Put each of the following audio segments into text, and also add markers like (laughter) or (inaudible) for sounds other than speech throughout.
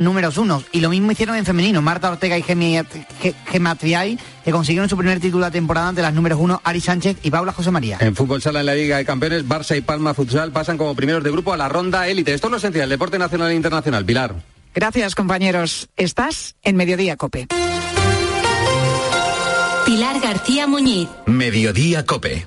números uno. Y lo mismo hicieron en femenino. Marta Ortega y Gemma Triay, que consiguieron su primer título de temporada ante las números uno, Ari Sánchez y Paula José María. En fútbol sala en la Liga de Campeones, Barça y Palma Futsal pasan como primeros de grupo a la ronda élite. Esto es lo esencial, deporte nacional e internacional. Pilar. Gracias, compañeros. Estás en Mediodía Cope. Pilar García Muñiz. Mediodía Cope.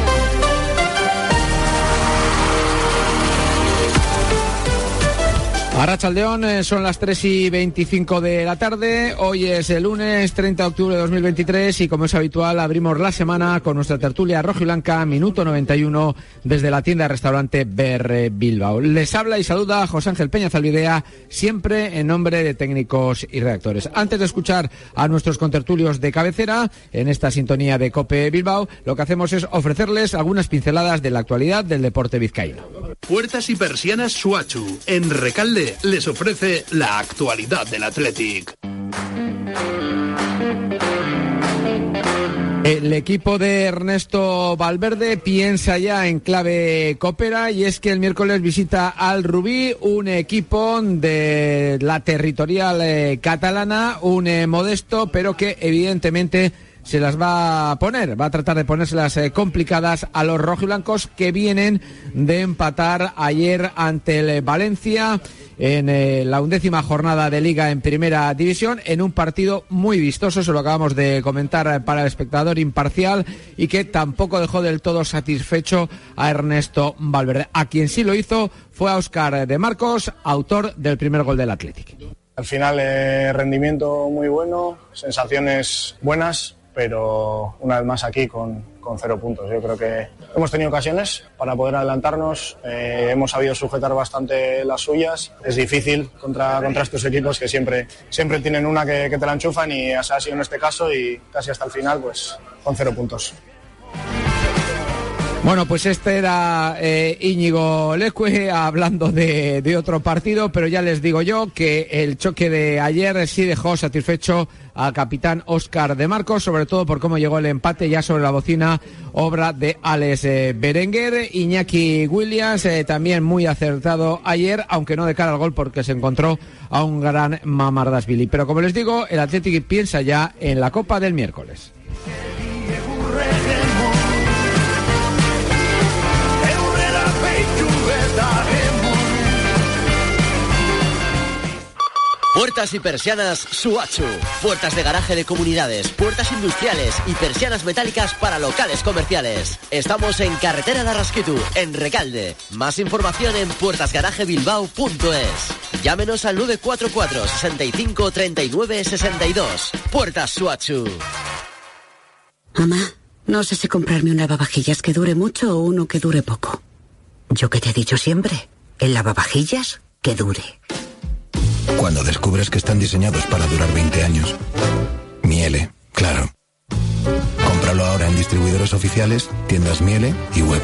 Arrachaldeón, eh, son las 3 y 25 de la tarde. Hoy es el lunes 30 de octubre de 2023 y como es habitual abrimos la semana con nuestra tertulia rojo y blanca, minuto 91 desde la tienda restaurante Ber Bilbao. Les habla y saluda José Ángel Peña Zalvidea, siempre en nombre de técnicos y redactores. Antes de escuchar a nuestros contertulios de cabecera en esta sintonía de Cope Bilbao, lo que hacemos es ofrecerles algunas pinceladas de la actualidad del deporte vizcaíno. Puertas y persianas Suachu, en Recalde les ofrece la actualidad del Athletic. El equipo de Ernesto Valverde piensa ya en clave cópera y es que el miércoles visita al Rubí, un equipo de la territorial eh, catalana, un eh, modesto, pero que evidentemente se las va a poner, va a tratar de ponérselas las eh, complicadas a los rojiblancos que vienen de empatar ayer ante el Valencia en eh, la undécima jornada de liga en primera división en un partido muy vistoso, se lo acabamos de comentar eh, para el espectador imparcial y que tampoco dejó del todo satisfecho a Ernesto Valverde. A quien sí lo hizo fue a Oscar de Marcos, autor del primer gol del Athletic. Al final, rendimiento muy bueno, sensaciones buenas, pero una vez más aquí con, con, cero puntos. Yo creo que hemos tenido ocasiones para poder adelantarnos, eh, hemos sabido sujetar bastante las suyas. Es difícil contra, contra estos equipos que siempre, siempre tienen una que, te la enchufan y ha sido en este caso y casi hasta el final pues con cero puntos. Bueno, pues este era eh, Íñigo Leque hablando de, de, otro partido, pero ya les digo yo que el choque de ayer sí dejó satisfecho al capitán Oscar de Marcos, sobre todo por cómo llegó el empate ya sobre la bocina, obra de Alex eh, Berenguer. Iñaki Williams eh, también muy acertado ayer, aunque no de cara al gol porque se encontró a un gran Mamardasvili. Pero como les digo, el Atlético piensa ya en la Copa del miércoles. Puertas y persianas Suachu. Puertas de garaje de comunidades, puertas industriales y persianas metálicas para locales comerciales. Estamos en Carretera de Arrasquitu, en Recalde. Más información en puertasgarajebilbao.es. Llámenos al 944 65 39 62. Puertas Suachu. Mamá, no sé si comprarme un lavavajillas que dure mucho o uno que dure poco. Yo que te he dicho siempre, el lavavajillas que dure. Cuando descubres que están diseñados para durar 20 años. Miele, claro. Cómpralo ahora en distribuidores oficiales, tiendas Miele y web.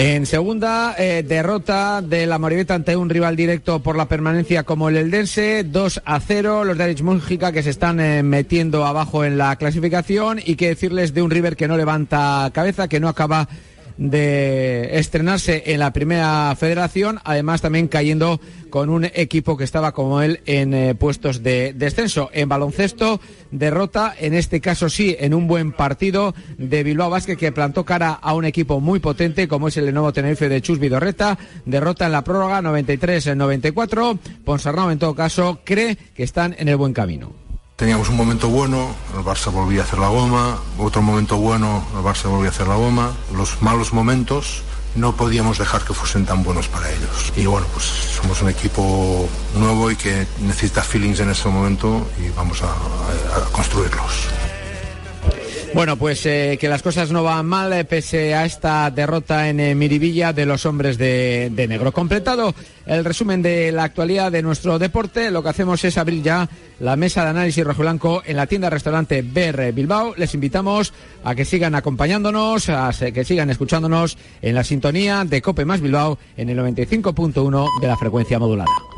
En segunda, eh, derrota de la Moribeta ante un rival directo por la permanencia como el Eldense, 2 a 0. Los de Arich Mújica que se están eh, metiendo abajo en la clasificación y que decirles de un River que no levanta cabeza, que no acaba de estrenarse en la primera federación, además también cayendo con un equipo que estaba como él en eh, puestos de descenso. En baloncesto, derrota, en este caso sí, en un buen partido de Bilbao Vázquez que plantó cara a un equipo muy potente como es el nuevo Tenerife de Chus Vidorreta. Derrota en la prórroga 93-94. Ponsarnau en todo caso cree que están en el buen camino. Teníamos un momento bueno, el Barça volvía a hacer la goma, otro momento bueno, el Barça volvía a hacer la goma. Los malos momentos no podíamos dejar que fuesen tan buenos para ellos. Y bueno, pues somos un equipo nuevo y que necesita feelings en ese momento y vamos a, a, a construirlos. Bueno, pues eh, que las cosas no van mal eh, pese a esta derrota en eh, Miribilla de los hombres de, de, negro. Completado el resumen de la actualidad de nuestro deporte, lo que hacemos es abrir ya la mesa de análisis rojo blanco en la tienda restaurante BR Bilbao. Les invitamos a que sigan acompañándonos, a que sigan escuchándonos en la sintonía de Cope más Bilbao en el 95.1 de la frecuencia modulada.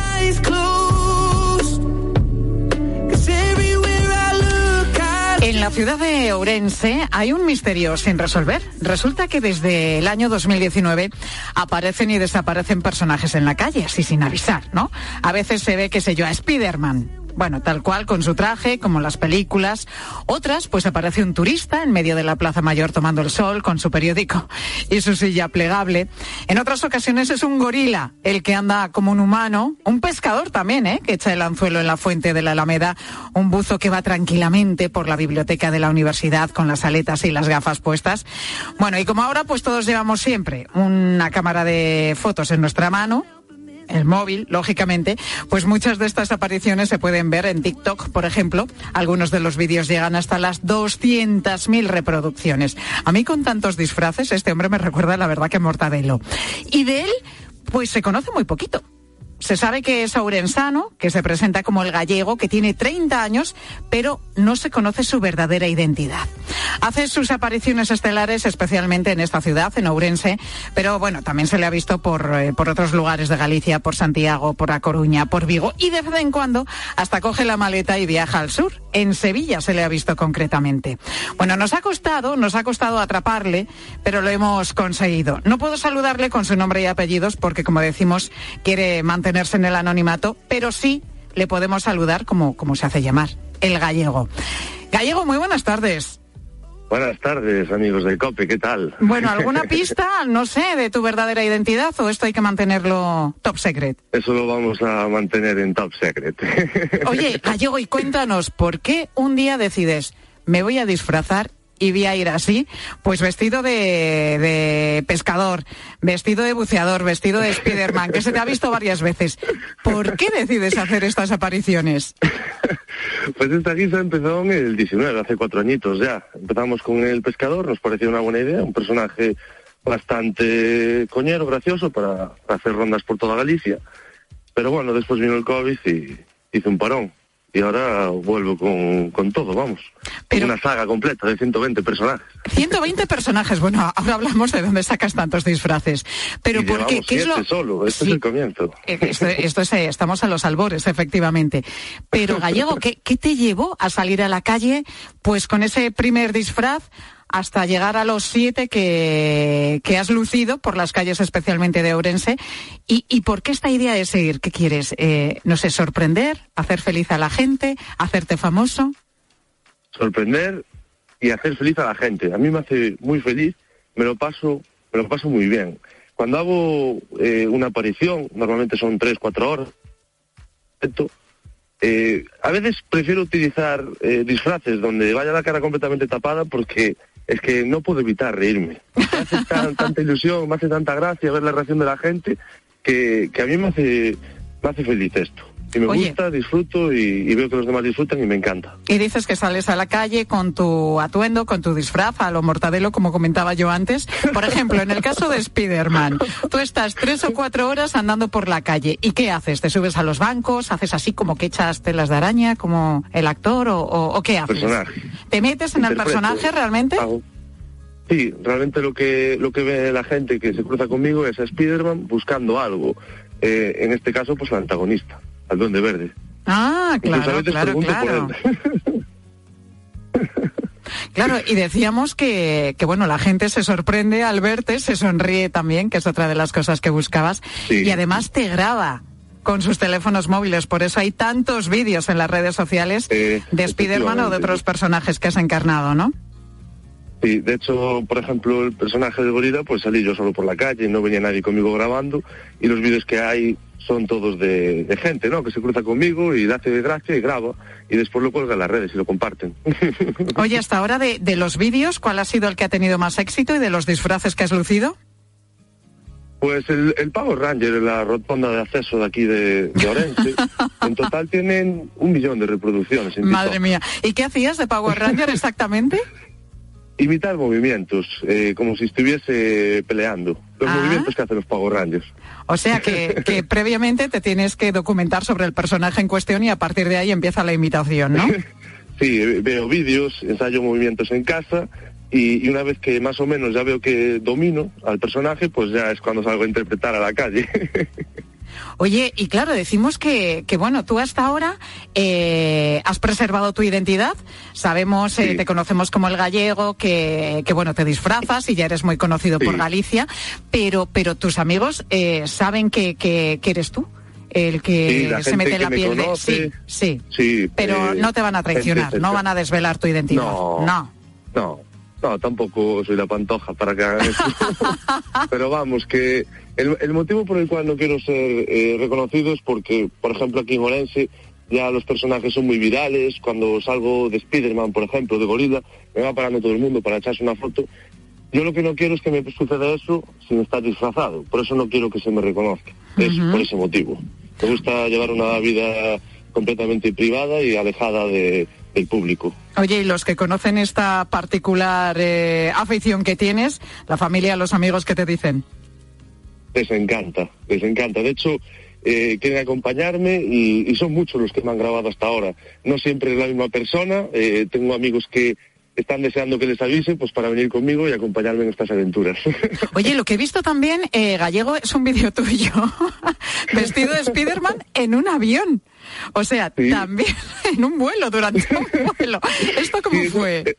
En la ciudad de Ourense hay un misterio sin resolver. Resulta que desde el año 2019 aparecen y desaparecen personajes en la calle, así sin avisar, ¿no? A veces se ve, qué sé yo, a Spiderman bueno, tal cual, con su traje, como las películas. Otras, pues aparece un turista en medio de la Plaza Mayor tomando el sol con su periódico y su silla plegable. En otras ocasiones es un gorila, el que anda como un humano. Un pescador también, ¿eh? Que echa el anzuelo en la fuente de la Alameda. Un buzo que va tranquilamente por la biblioteca de la universidad con las aletas y las gafas puestas. Bueno, y como ahora, pues todos llevamos siempre una cámara de fotos en nuestra mano el móvil, lógicamente, pues muchas de estas apariciones se pueden ver en TikTok, por ejemplo. Algunos de los vídeos llegan hasta las 200.000 reproducciones. A mí con tantos disfraces, este hombre me recuerda la verdad que Mortadelo. Y de él, pues se conoce muy poquito. Se sabe que es aurensano, que se presenta como el gallego, que tiene 30 años, pero no se conoce su verdadera identidad. Hace sus apariciones estelares especialmente en esta ciudad, en Ourense, pero bueno, también se le ha visto por, eh, por otros lugares de Galicia, por Santiago, por A Coruña, por Vigo, y de vez en cuando hasta coge la maleta y viaja al sur. En Sevilla se le ha visto concretamente. Bueno, nos ha costado, nos ha costado atraparle, pero lo hemos conseguido. No puedo saludarle con su nombre y apellidos porque, como decimos, quiere mantenerse en el anonimato, pero sí le podemos saludar como, como se hace llamar, el gallego. Gallego, muy buenas tardes. Buenas tardes, amigos del COPE, ¿qué tal? Bueno, ¿alguna (laughs) pista, no sé, de tu verdadera identidad o esto hay que mantenerlo top secret? Eso lo vamos a mantener en top secret. (laughs) Oye, Gallego, y cuéntanos, ¿por qué un día decides, me voy a disfrazar y voy a ir así, pues vestido de, de, pescador, vestido de buceador, vestido de Spiderman, que se te ha visto varias veces. ¿Por qué decides hacer estas apariciones? (laughs) Pues esta guisa empezó en el 19, hace cuatro añitos ya. Empezamos con el pescador, nos pareció una buena idea, un personaje bastante coñero, gracioso para, para hacer rondas por toda Galicia. Pero bueno, después vino el COVID y hizo un parón y ahora vuelvo con, con todo, vamos. Una saga completa de 120 personajes. 120 personajes, bueno, ahora hablamos de dónde sacas tantos disfraces. Pero y ¿por qué? ¿Qué es lo...? solo, este sí. es el comienzo. Esto, esto es, estamos a los albores, efectivamente. Pero Gallego, ¿qué, ¿qué te llevó a salir a la calle pues con ese primer disfraz? Hasta llegar a los siete que, que, has lucido por las calles especialmente de Ourense. ¿Y, y por qué esta idea de seguir? ¿Qué quieres? Eh, no sé, sorprender, hacer feliz a la gente, hacerte famoso. Sorprender y hacer feliz a la gente. A mí me hace muy feliz, me lo paso, me lo paso muy bien. Cuando hago eh, una aparición, normalmente son tres, cuatro horas, eh, a veces prefiero utilizar eh, disfraces donde vaya la cara completamente tapada porque es que no puedo evitar reírme. Me hace (laughs) tan, tanta ilusión, me hace tanta gracia ver la reacción de la gente que, que a mí me hace, me hace feliz esto. Y me Oye. gusta, disfruto y, y, veo que los demás disfrutan y me encanta. Y dices que sales a la calle con tu atuendo, con tu disfraz, a lo mortadelo, como comentaba yo antes. Por ejemplo, en el caso de Spider-Man, tú estás tres o cuatro horas andando por la calle. ¿Y qué haces? ¿Te subes a los bancos? ¿Haces así como que echas telas de araña, como el actor? ¿O, o, o qué haces? Personaje. ¿Te metes en el personaje realmente? Hago. Sí, realmente lo que, lo que ve la gente que se cruza conmigo es a Spider-Man buscando algo. Eh, en este caso, pues el antagonista, al Duende Verde. Ah, claro, claro, claro. (laughs) Claro, y decíamos que, que, bueno, la gente se sorprende al verte, se sonríe también, que es otra de las cosas que buscabas, Sí. y además te graba con sus teléfonos móviles, por eso hay tantos vídeos en las redes sociales Eh, de Spiderman o de otros personajes que has encarnado, ¿no? Sí, de hecho, por ejemplo, el personaje de Gorila, pues salí yo solo por la calle, no venía nadie conmigo grabando, y los vídeos que hay son todos de, de gente, ¿no? Que se cruza conmigo y le hace gracia y graba, y después lo cuelga en las redes y lo comparten. (laughs) Oye, hasta ahora de, de los vídeos, ¿cuál ha sido el que ha tenido más éxito y de los disfraces que has lucido? Pues el, el Power Ranger, la rotonda de acceso de aquí de, de Orense, (laughs) en total tienen un millón de reproducciones. en Madre TikTok. mía. ¿Y qué hacías de Power Ranger exactamente? (laughs) Imitar movimientos, eh, como si estuviese peleando. los Ah. movimientos que hacen los Power Rangers. O sea que, que (laughs) previamente te tienes que documentar sobre el personaje en cuestión y a partir de ahí empieza la imitación, ¿no? (laughs) Sí, eh, veo vídeos, ensayo movimientos en casa y, y una vez que más o menos ya veo que domino al personaje, pues ya es cuando salgo a interpretar a la calle. (laughs) Oye, y claro, decimos que, que bueno, tú hasta ahora eh, has preservado tu identidad. Sabemos, eh, te conocemos como el gallego, que, que bueno, te disfrazas y ya eres muy conocido por Galicia, pero, pero tus amigos eh, saben que, que, que eres tú. El Sí, que la se mete en la me piel de. conoce, Sí, sí. sí. Pero no te van a traicionar, no van a desvelar tu identidad. No. no. No, no, tampoco soy la pantoja para que hagan eso. (laughs) Pero vamos, que el, el motivo por el cual no quiero ser eh, reconocido es porque, por ejemplo, aquí en Orense ya los personajes son muy virales. Cuando salgo de Spider-Man, por ejemplo, de Gorila, me va parando todo el mundo para echarse una foto. Yo lo que no quiero es que me suceda eso sin estar disfrazado. Por eso no quiero que se me reconozca. Es por ese motivo. Me gusta llevar una vida completamente privada y alejada de- del público. Oye, y los que conocen esta particular eh, afición que tienes, la familia, los amigos, ¿qué te dicen? Les encanta, les encanta. De hecho, eh, quieren acompañarme y, y son muchos los que me han grabado hasta ahora. No siempre es la misma persona. eh, tengo amigos que están deseando que les avise pues para venir conmigo y acompañarme en estas aventuras. (laughs) Oye, lo que he visto también, eh, Gallego, es un vídeo tuyo (laughs) vestido de Spiderman en un avión. O sea, también en un vuelo, durante un (laughs) vuelo. ¿Esto cómo fue?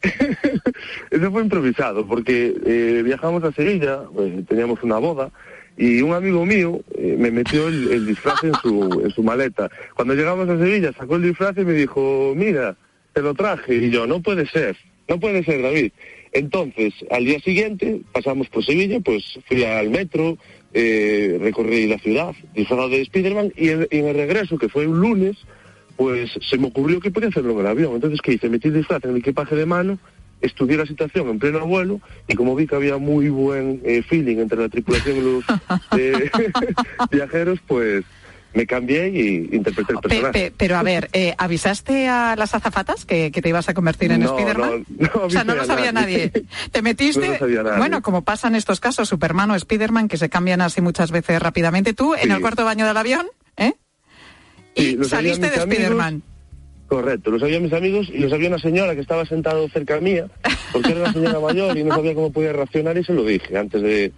Eso fue improvisado porque eh, viajamos a Sevilla, eh, teníamos una boda y un amigo mío eh, me metió el, el disfraz en su, en su maleta. Cuando llegamos a Sevilla sacó el disfraz y me dijo, mira, te lo traje. Y yo, no puede ser, no puede ser, David. Entonces, al día siguiente pasamos por Sevilla, pues fui al metro, eh, recorrí la ciudad disfrazado de Spiderman y en, el regreso, que fue un lunes, pues se me ocurrió que podía hacerlo en el avión. Entonces, ¿qué hice? Metí el disfraz en el equipaje de mano, estudié la situación en pleno vuelo y como vi que había muy buen eh, feeling entre la tripulación y los (laughs) eh, (laughs) viajeros, pues me cambié y interpreté el Pe- personaje. pe- pero a ver, eh, ¿avisaste a las azafatas que, que te ibas a convertir en No, Spiderman? no, no o sea, no lo sabía nadie. nadie. ¿Te metiste? (laughs) No sabía nadie. Bueno, como pasa en estos casos, Superman o Spiderman, que se cambian así muchas veces rápidamente. Tú, en el cuarto baño del avión, ¿eh? Sí, sabían Saliste de. Spiderman. Correcto, lo sabían mis amigos y lo sabía una señora que estaba sentado cerca mía, porque era una señora mayor y no sabía cómo podía reaccionar y se lo dije. Antes de,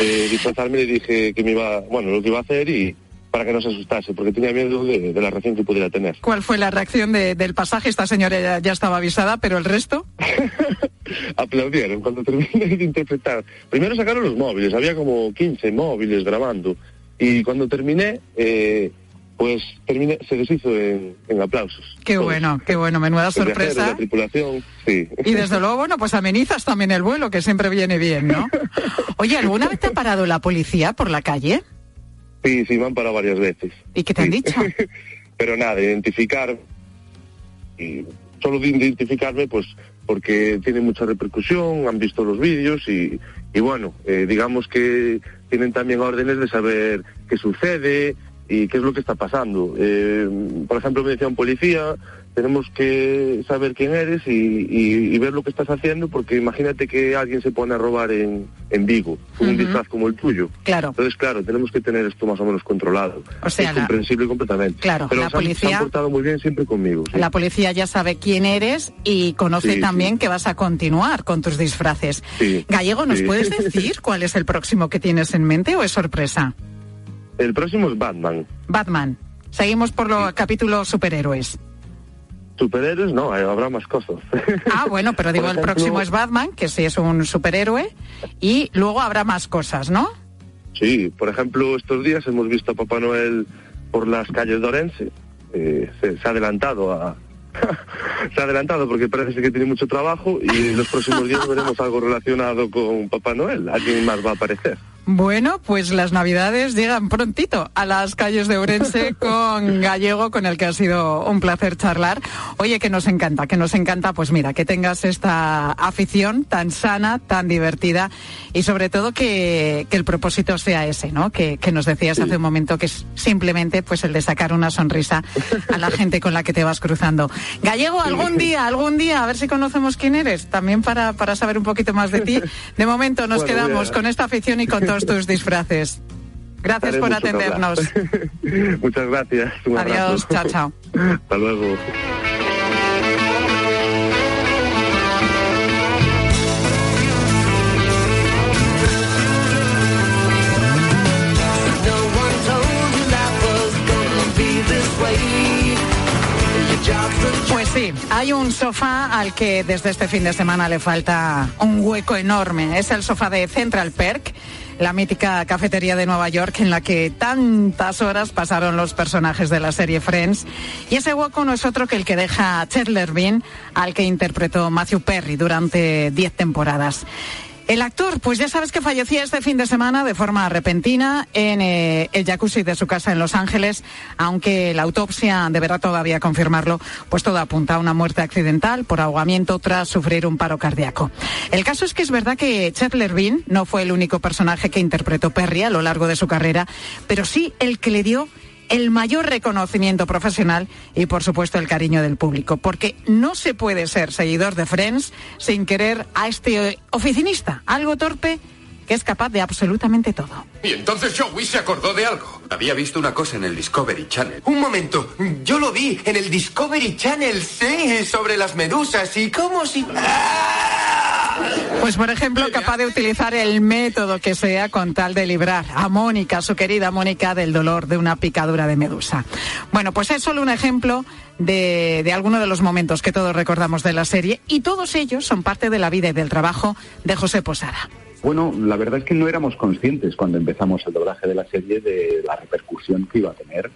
de disfrazarme le dije que me iba, bueno, lo que iba a hacer y para que no se asustase, porque tenía miedo de, de la reacción que pudiera tener. ¿Cuál fue la reacción de- del pasaje? Esta señora ya, ya estaba avisada, pero el resto. (laughs) Aplaudieron cuando terminé de interpretar. Primero sacaron los móviles, había como 15 móviles grabando y cuando terminé, eh, pues terminé, se deshizo en, en aplausos. Qué bueno, qué bueno, menuda sorpresa. La tripulación, sí. Y desde luego, bueno, pues amenizas también el vuelo, que siempre viene bien, ¿no? (laughs) Oye, ¿alguna vez te ha parado la policía por la calle? Sí, sí, me han parado varias veces. ¿Y qué te han dicho? (laughs) Pero nada, identificar, y solo de identificarme, pues porque tiene mucha repercusión, han visto los vídeos y, y bueno, eh, digamos que tienen también órdenes de saber qué sucede y qué es lo que está pasando. Eh, por ejemplo, me decía un policía, tenemos que saber quién eres y, y- y ver lo que estás haciendo, porque imagínate que alguien se pone a robar en, en Vigo, con un disfraz como el tuyo. Claro. Entonces, claro, tenemos que tener esto más o menos controlado. O sea, es la- comprensible completamente. Claro, Pero la se han- se policía- han portado muy bien siempre conmigo. sí. La policía ya sabe quién eres y conoce Sí, también que vas a continuar con tus disfraces. Gallego, ¿nos puedes (laughs) decir cuál es el próximo que tienes en mente o es sorpresa? El próximo es Batman. Batman. Seguimos por los capítulos superhéroes. Superhéroes, no, eh, habrá más cosas. (laughs) Ah, bueno, pero digo, el próximo es Batman, que sí es un superhéroe, y luego habrá más cosas, ¿no? Sí, por ejemplo, estos días hemos visto a Papá Noel por las calles de Orense. Eh, se, se ha adelantado a... (laughs) se ha adelantado porque parece que tiene mucho trabajo y en los próximos días veremos algo relacionado con Papá Noel. Alguien más va a aparecer. Bueno, pues las navidades llegan prontito a las calles de Ourense (laughs) con Gallego, con el que ha sido un placer charlar. Oye, que nos encanta, que nos encanta, pues mira, que tengas esta afición tan sana, tan divertida y sobre todo que, que el propósito sea ese, ¿no? Que, que nos decías hace un momento que es simplemente pues el de sacar una sonrisa a la gente con la que te vas cruzando. Gallego, algún día, algún día, a ver si conocemos quién eres, también para, para saber un poquito más de ti. De momento nos Bueno, quedamos con esta afición y con todo (laughs) todos tus disfraces. Gracias Haré por atendernos. (laughs) Muchas gracias. Un Adiós, abrazo. chao, chao. Hasta luego. Pues sí, hay un sofá al que desde este fin de semana le falta un hueco enorme. Es el sofá de Central Perk, la mítica cafetería de Nueva York en la que tantas horas pasaron los personajes de la serie Friends. Y ese hueco no es otro que el que deja Chandler Bean, al que interpretó Matthew Perry durante 10 temporadas. El actor, pues ya sabes que fallecía este fin de semana de forma repentina en eh, el jacuzzi de su casa en Los Ángeles, aunque la autopsia deberá todavía confirmarlo, pues todo apunta a una muerte accidental por ahogamiento tras sufrir un paro cardíaco. El caso es que es verdad que Chandler Bean no fue el único personaje que interpretó Perry a lo largo de su carrera, pero sí el que le dio el mayor reconocimiento profesional y por supuesto el cariño del público, porque no se puede ser seguidor de Friends sin querer a este oficinista, algo torpe que es capaz de absolutamente todo. Y entonces Joey se acordó de algo. Había visto una cosa en el Discovery Channel. Un momento, yo lo vi en el Discovery Channel, sí, sobre las medusas y cómo si... Pues por ejemplo, capaz de utilizar el método que sea con tal de librar a Mónica, su querida Mónica, del dolor de una picadura de medusa. Bueno, pues es solo un ejemplo de, de algunos de los momentos que todos recordamos de la serie y todos ellos son parte de la vida y del trabajo de José Posada. Bueno, la verdad es que no éramos conscientes cuando empezamos el doblaje de la serie de la repercusión que iba a tener.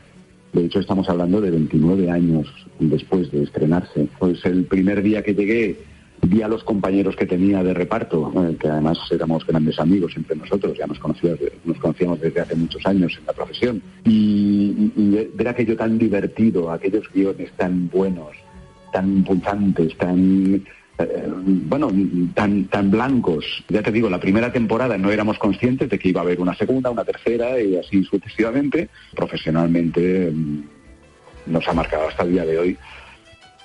De hecho, estamos hablando de 29 años después de estrenarse. Pues el primer día que llegué vi a los compañeros que tenía de reparto, eh, que además éramos grandes amigos entre nosotros, ya nos conocíamos, nos conocíamos desde hace muchos años en la profesión, y, ver aquello tan divertido, aquellos guiones tan buenos, tan punzantes, tan eh, bueno, tan, tan blancos. Ya te digo, la primera temporada no éramos conscientes de que iba a haber una segunda, una tercera y así sucesivamente. Profesionalmente mm, nos ha marcado hasta el día de hoy.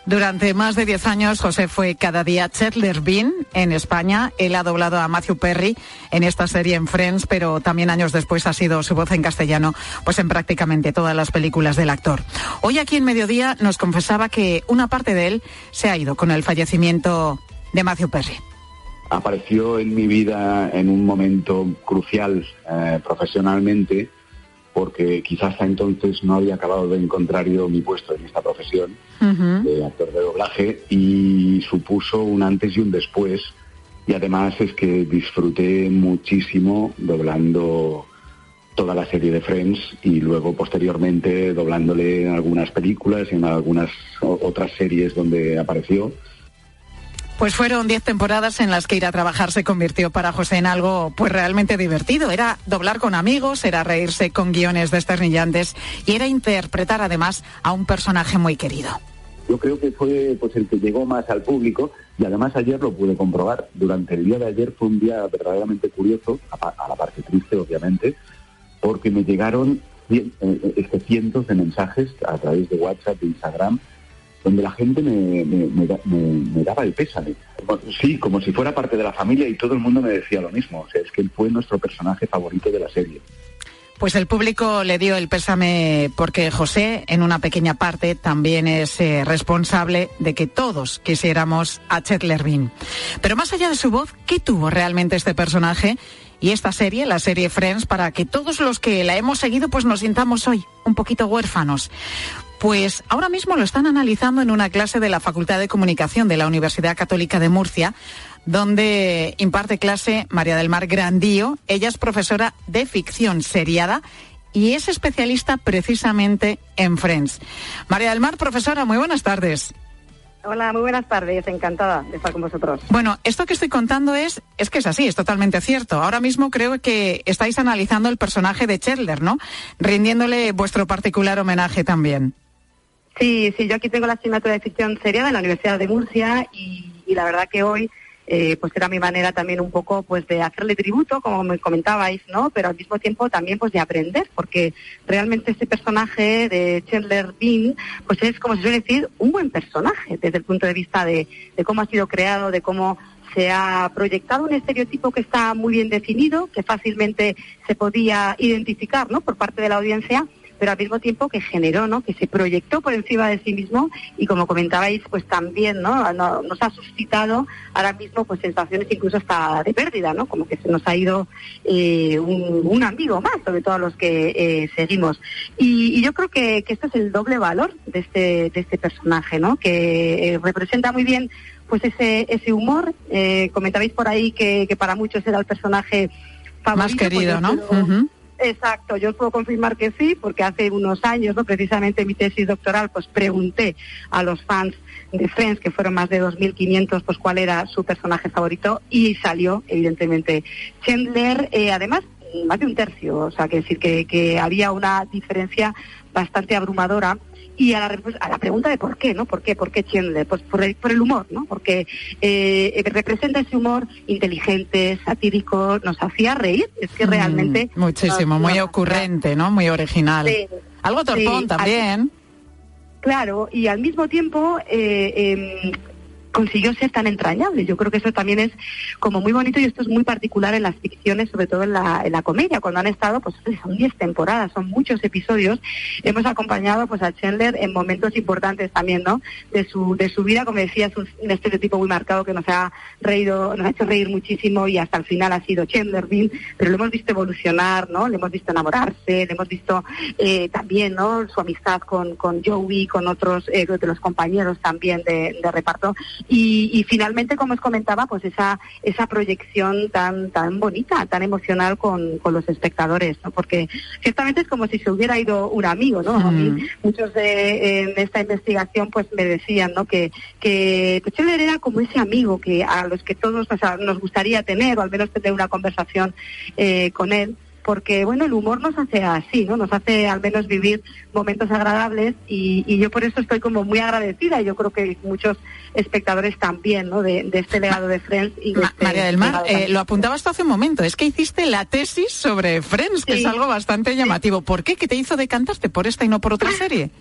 Durante más de 10 años, José fue cada día Chandler Bean en España. Él ha doblado a Matthew Perry en esta serie en Friends, pero también años después ha sido su voz en castellano, pues en prácticamente todas las películas del actor. Hoy aquí en Mediodía nos confesaba que una parte de él se ha ido con el fallecimiento de Matthew Perry. Apareció en mi vida en un momento crucial eh, profesionalmente porque quizás hasta entonces no había acabado de encontrar yo mi puesto en esta profesión de actor de doblaje y supuso un antes y un después. Y además es que disfruté muchísimo doblando toda la serie de Friends y luego posteriormente doblándole en algunas películas y en algunas otras series donde apareció. Pues fueron 10 temporadas en las que ir a trabajar se convirtió para José en algo pues realmente divertido. Era doblar con amigos, era reírse con guiones desternillantes y era interpretar además a un personaje muy querido. Yo creo que fue pues el que llegó más al público y además ayer lo pude comprobar. Durante el día de ayer fue un día verdaderamente curioso, a, la parte triste obviamente, porque me llegaron eh, cientos de mensajes a través de WhatsApp, de Instagram, donde la gente me, me- me da- me- me daba el pésame. Sí, como si fuera parte de la familia y todo el mundo me decía lo mismo. O sea, es que él fue nuestro personaje favorito de la serie. Pues el público le dio el pésame porque José, en una pequeña parte, también es eh, responsable de que todos quisiéramos a Chetler Bean. Pero más allá de su voz, ¿qué tuvo realmente este personaje y esta serie, la serie Friends, para que todos los que la hemos seguido pues nos sintamos hoy un poquito huérfanos? Pues ahora mismo lo están analizando en una clase de la Facultad de Comunicación de la Universidad Católica de Murcia, donde imparte clase María del Mar Grandío. Ella es profesora de ficción seriada y es especialista precisamente en Friends. María del Mar, profesora, muy buenas tardes. Hola, muy buenas tardes, encantada de estar con vosotros. Bueno, esto que estoy contando es, es que es así, es totalmente cierto. Ahora mismo creo que estáis analizando el personaje de Chandler, ¿no? Rindiéndole vuestro particular homenaje también. Sí, sí, yo aquí tengo la asignatura de ficción seriada en la Universidad de Murcia y, y la verdad que hoy eh, pues era mi manera también un poco pues de hacerle tributo, como me comentabais, ¿no? Pero al mismo tiempo también pues de aprender, porque realmente este personaje de Chandler Bean pues es, como se suele decir, un buen personaje desde el punto de vista de, de cómo ha sido creado, de cómo se ha proyectado un estereotipo que está muy bien definido, que fácilmente se podía identificar ¿no? por parte de la audiencia, pero al mismo tiempo que generó, ¿no? que se proyectó por encima de sí mismo y como comentabais, pues también ¿no? No- nos ha suscitado ahora mismo pues sensaciones incluso hasta de pérdida, ¿no? como que se nos ha ido eh, un, un amigo más, sobre todo a los que eh, seguimos. Y, y yo creo que, que este es el doble valor de este, de este personaje, ¿no? que eh, representa muy bien pues ese, ese humor. Comentabais por ahí que, que para muchos era el personaje favorito. Más querido, pues ¿no? creo- Ujú. Exacto, yo os puedo confirmar que sí, porque hace unos años, ¿no? precisamente en mi tesis doctoral, pues pregunté a los fans de Friends, que fueron más de 2.500, pues cuál era su personaje favorito y salió, evidentemente, Chandler, eh, además, más de un tercio, o sea, que decir que había una diferencia bastante abrumadora. Y a la, a la pregunta de por qué, ¿no? ¿Por qué? ¿Por qué Chandler? Pues por el, por el humor, ¿no? Porque eh, representa ese humor inteligente, satírico, nos hacía reír. Es que realmente... Mm, muchísimo, nos- muy nos- ocurrente, ¿no? Muy original. Sí. Algo torpón Sí, también. Claro, y al mismo tiempo eh, em, consiguió ser tan entrañable. Yo creo que eso también es como muy bonito y esto es muy particular en las ficciones, sobre todo en la, comedia, cuando han estado, pues (laughs) son 10 temporadas, son muchos episodios. Hemos acompañado pues a Chandler en momentos importantes también, ¿no? De su, de su vida, como decía, es un, un estereotipo muy marcado que nos ha reído, nos ha hecho reír muchísimo y hasta el final ha sido Chandlerville, pero lo hemos visto evolucionar, ¿no? Le hemos visto enamorarse, le hemos visto eh, también, ¿no? Su amistad con, con Joey, con otros de los compañeros también de reparto y, y finalmente, como os comentaba, pues esa esa proyección tan tan bonita, tan emocional con, con los espectadores, ¿no? Porque ciertamente es como si se hubiera ido un amigo, ¿no? A mí, muchos de, en esta investigación pues me decían, ¿no? Que que era como ese amigo que a los que todos nos gustaría tener o al menos tener una conversación eh, con él porque bueno el humor nos hace así no nos hace al menos vivir momentos agradables y, y yo por eso estoy como muy agradecida y yo creo que muchos espectadores también no de, de este legado de Friends y de este María del Mar, eh, lo apuntabas tú hace un momento, es que hiciste la tesis sobre Friends, que es algo bastante llamativo. ¿Por qué? ¿Qué te hizo decantarte por esta y no por otra (laughs) serie?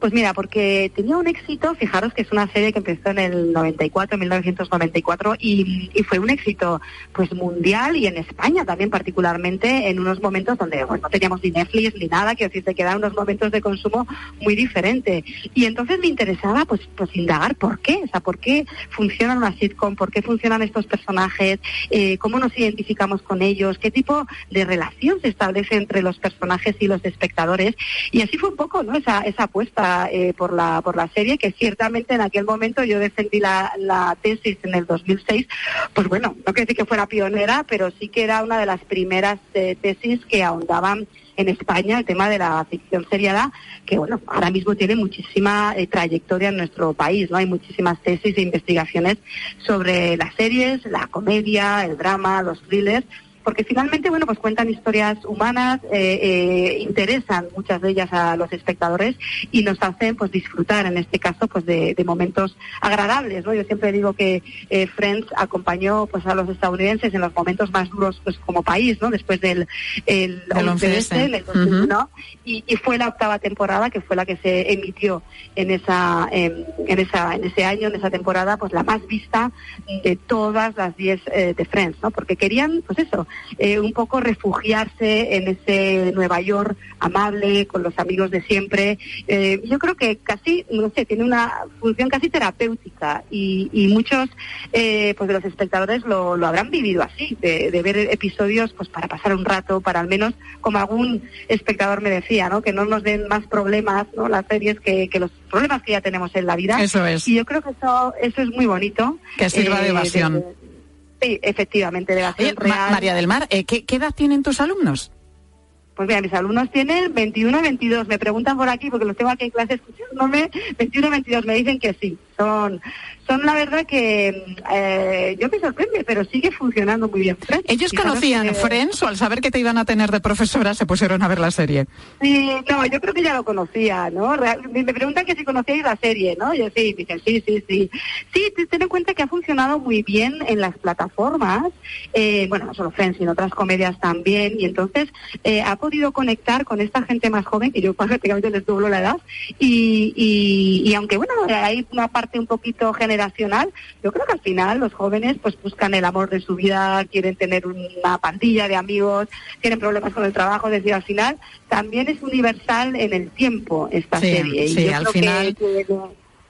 Pues mira, porque tenía un éxito, fijaros que es una serie que empezó en el 94, 1994, y, fue un éxito pues mundial y en España también particularmente en unos momentos donde pues, no teníamos ni Netflix ni nada, que decir, te quedaban unos momentos de consumo muy diferente. Y entonces me interesaba pues, pues indagar por qué, o sea, por qué funcionan una sitcom, por qué funcionan estos personajes, eh, cómo nos identificamos con ellos, qué tipo de relación se establece entre los personajes y los espectadores. Y así fue un poco ¿no? esa, esa apuesta eh, por, la, por la serie, que ciertamente en aquel momento yo defendí la, tesis en el 2006. Pues bueno, no quiero decir que fuera pionera, pero sí que era una de las primeras eh, tesis que ahondaban en España el tema de la ficción seriada, que bueno, ahora mismo tiene muchísima eh, trayectoria en nuestro país, ¿no? Hay muchísimas tesis e investigaciones sobre las series, la comedia, el drama, los thrillers, porque finalmente, bueno, pues cuentan historias humanas, eh, eh, interesan muchas de ellas a los espectadores y nos hacen pues disfrutar, en este caso, pues de, de momentos agradables, ¿no? Yo siempre digo que eh, Friends acompañó pues a los estadounidenses en los momentos más duros pues como país, ¿no? Después del el Del 11S, 11S. en el 2001, y, y fue la octava temporada que fue la que se emitió en esa, en esa, en ese año, en esa temporada, pues la más vista de todas las 10 eh, de Friends, ¿no? Porque querían, pues eso, eh, un poco refugiarse en ese Nueva York amable, con los amigos de siempre. Eh, yo creo que casi, no sé, tiene una función casi terapéutica y, y muchos eh, pues de los espectadores lo, lo habrán vivido así, de, de ver episodios pues para pasar un rato, para al menos, como algún espectador me decía, ¿no? que no nos den más problemas, ¿no? las series, que, que los problemas que ya tenemos en la vida. Eso es. Y yo creo que eso, eso es muy bonito. Que sirva de evasión. de- sí, efectivamente, de Oye, real. María del Mar, eh, ¿qué, qué edad tienen tus alumnos? Pues mira, mis alumnos tienen 21 y 22. Me preguntan por aquí, porque los tengo aquí en clase escuchándome, 21 y 22. Me dicen que sí. Son, son la verdad que eh, yo me sorprende, pero sigue funcionando muy bien. Friends. ¿Ellos conocían que- Friends o al saber que te iban a tener de profesora se pusieron a ver la serie? Sí, no, yo creo que ya lo conocía, ¿no? Real- me preguntan que si conocíais la serie, ¿no? Yo sí, dicen, sí, sí, sí. Sí, te- ten en cuenta que ha funcionado muy bien en las plataformas, eh, bueno, no solo Friends, sino otras comedias también, y entonces eh, ha podido conectar con esta gente más joven, que yo (laughs) prácticamente les doblo la edad, y, y, y aunque, bueno, hay una parte un poquito generacional, yo creo que al final los jóvenes pues buscan el amor de su vida, quieren tener una pandilla de amigos, tienen problemas con el trabajo, es decir, al final también es universal en el tiempo esta Sí, serie. Y sí, yo al creo que- final- que-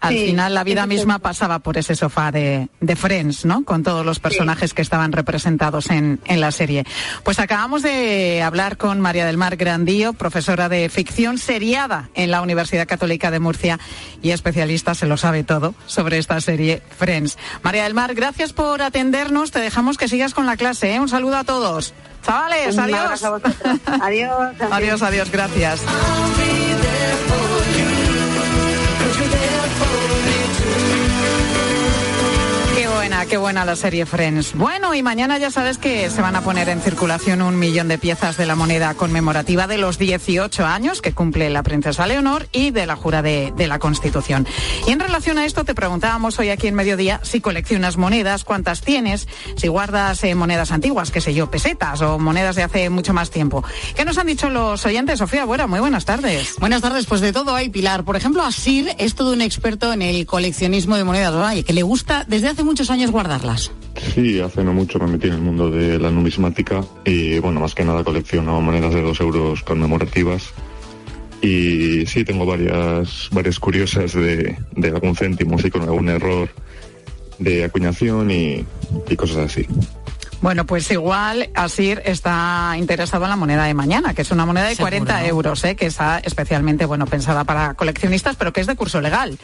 Al sí, final la vida misma pasaba por ese sofá de, de Friends, ¿no? Con todos los personajes que estaban representados en, en la serie. Pues acabamos de hablar con María del Mar Grandío, profesora de ficción seriada en la Universidad Católica de Murcia y especialista, se lo sabe todo, sobre esta serie Friends. María del Mar, gracias por atendernos. Te dejamos que sigas con la clase. ¿eh? Un saludo a todos. Chavales, adiós. (laughs) Adiós. Adiós, adiós, gracias. Qué buena la serie Friends. Bueno, y mañana ya sabes que se van a poner en circulación un millón de piezas de la moneda conmemorativa de los 18 años que cumple la princesa Leonor y de la jura de, la Constitución. Y en relación a esto te preguntábamos hoy aquí en Mediodía si coleccionas monedas, cuántas tienes, si guardas eh, monedas antiguas, qué sé yo, pesetas o monedas de hace mucho más tiempo. ¿Qué nos han dicho los oyentes? Sofía Buera, muy buenas tardes. Buenas tardes, pues de todo hay, Pilar. Por ejemplo, Asir es todo un experto en el coleccionismo de monedas, ¿verdad? que le gusta desde hace muchos años guardarlas. Sí, hace no mucho me metí en el mundo de la numismática y bueno, más que nada colecciono monedas de dos euros conmemorativas y sí tengo varias, varias curiosas de, algún céntimo, sí con algún error de acuñación y cosas así. Bueno, pues igual Asir está interesado en la moneda de mañana, que es una moneda de Seguro. 40 euros, ¿eh? que está especialmente bueno pensada para coleccionistas, pero que es de curso legal.